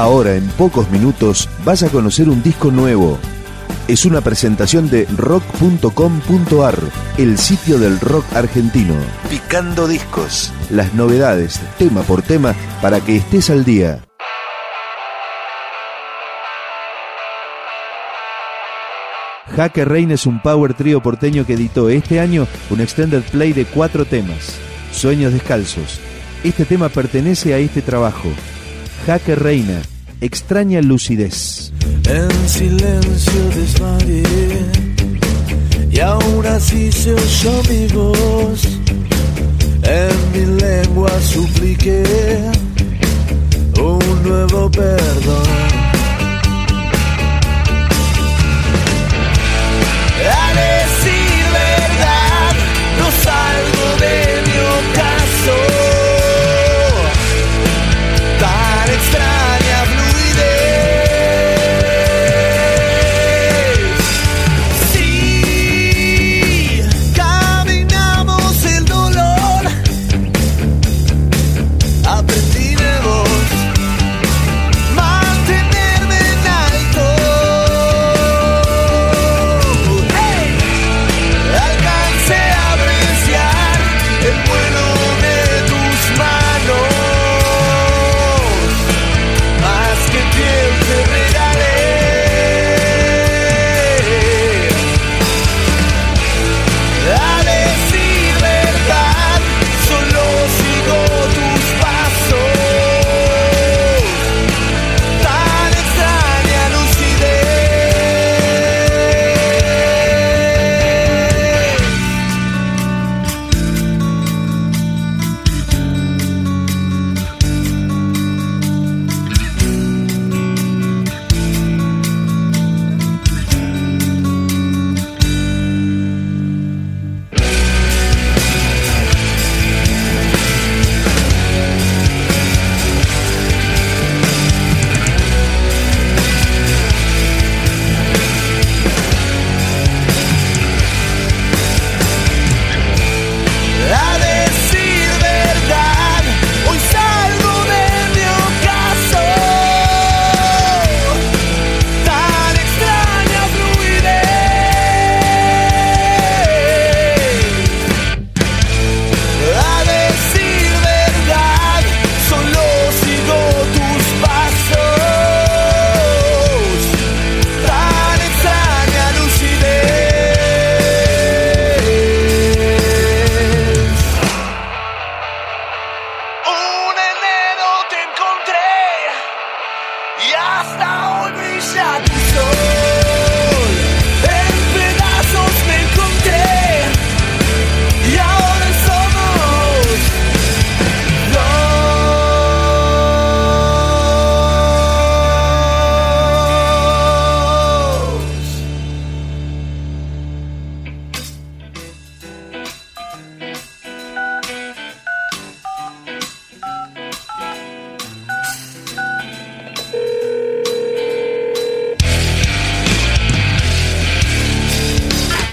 Ahora, en pocos minutos, vas a conocer un disco nuevo. Es una presentación de rock.com.ar, el sitio del rock argentino. Picando discos. Las novedades, tema por tema, para que estés al día. Jaque Reina es un power trío porteño que editó este año un extended play de cuatro temas. Sueños descalzos. Este tema pertenece a este trabajo. Jaque Reina, extraña lucidez. En silencio desvarié y aún así se oyó mi voz. En mi lengua supliqué un nuevo perdón.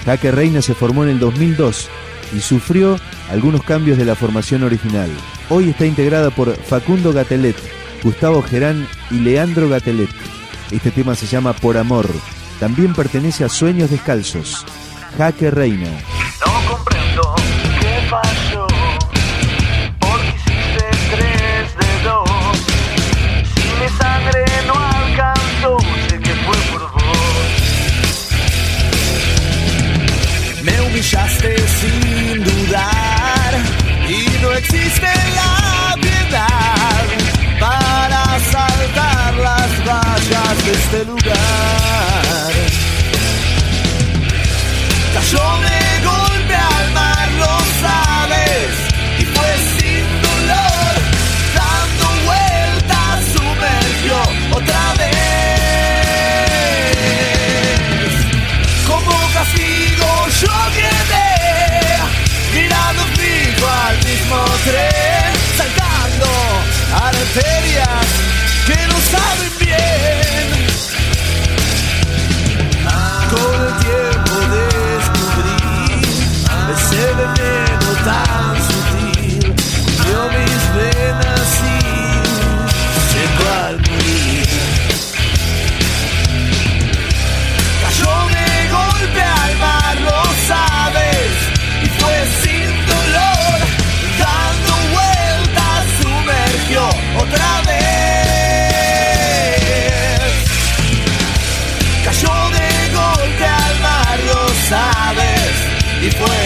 Jaque Reina se formó en el 2002 y sufrió algunos cambios de la formación original. Hoy está integrada por Facundo Gatelet, Gustavo Gerán y Leandro Gatelet. Este tema se llama Por Amor. También pertenece a Sueños Descalzos. Jaque Reina. E foi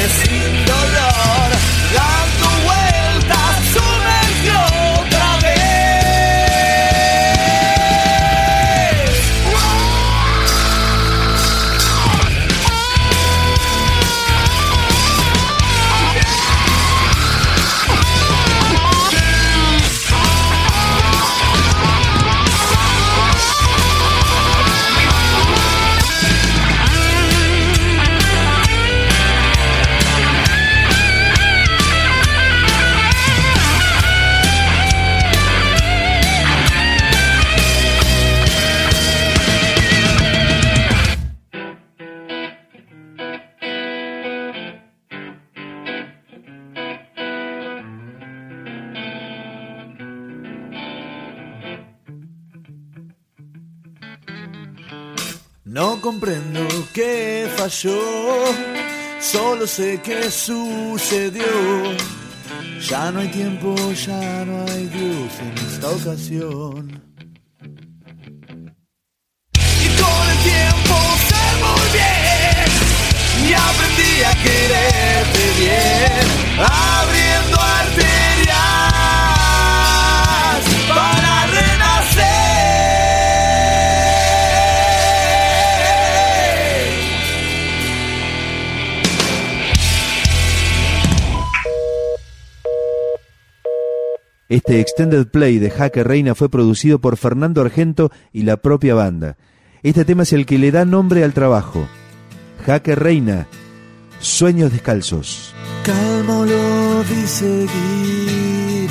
No comprendo qué falló, solo sé que sucedió. Ya no hay tiempo, ya no hay Dios en esta ocasión. Y con el tiempo sé muy bien y aprendí a quererte Este extended play de Jaque Reina fue producido por Fernando Argento y la propia banda. Este tema es el que le da nombre al trabajo. Jaque Reina, Sueños Descalzos. Calma lo vi seguir.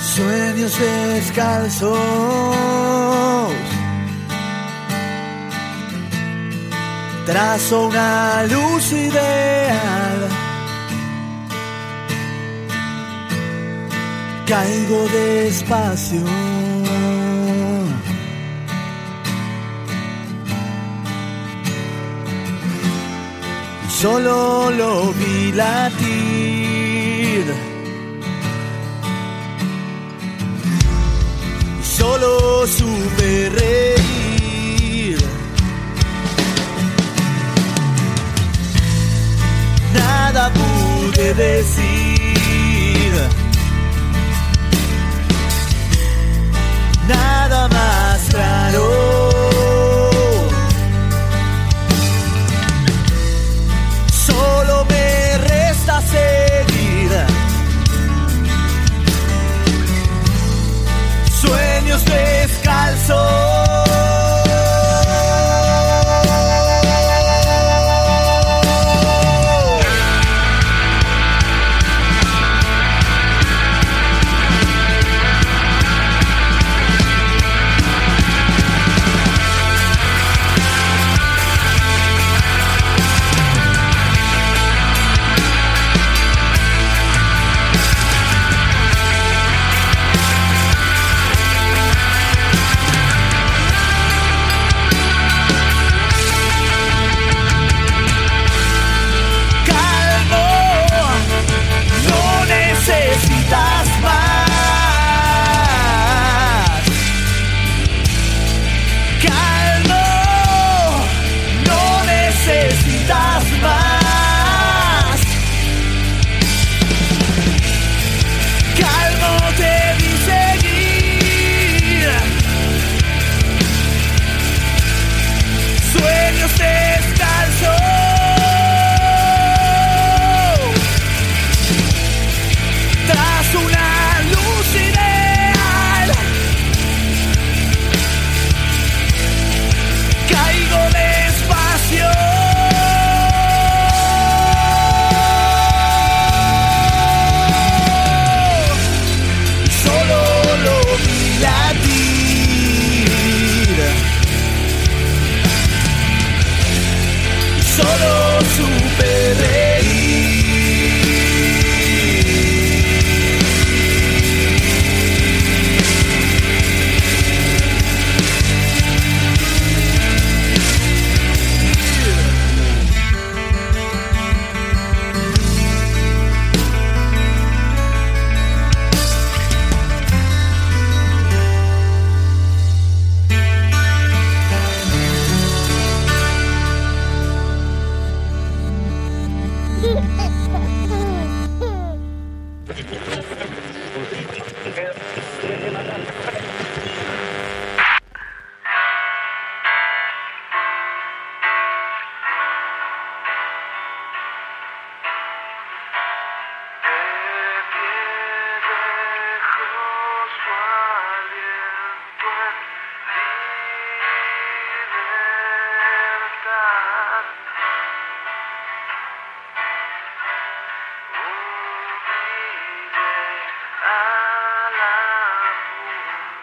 Sueños descalzos. Trazo una luz ideal. Caigo despacio. solo lo vi latir. Solo supe reír. Nada pude decir.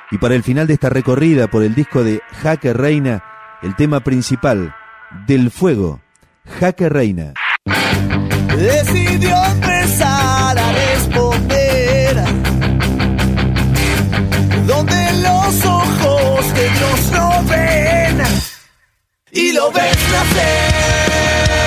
Y para el final de esta recorrida por el disco de Jaque Reina, el tema principal, Del Fuego, Jaque Reina. Decidió empezar a responder donde los ojos de Dios no ven y lo ves nacer.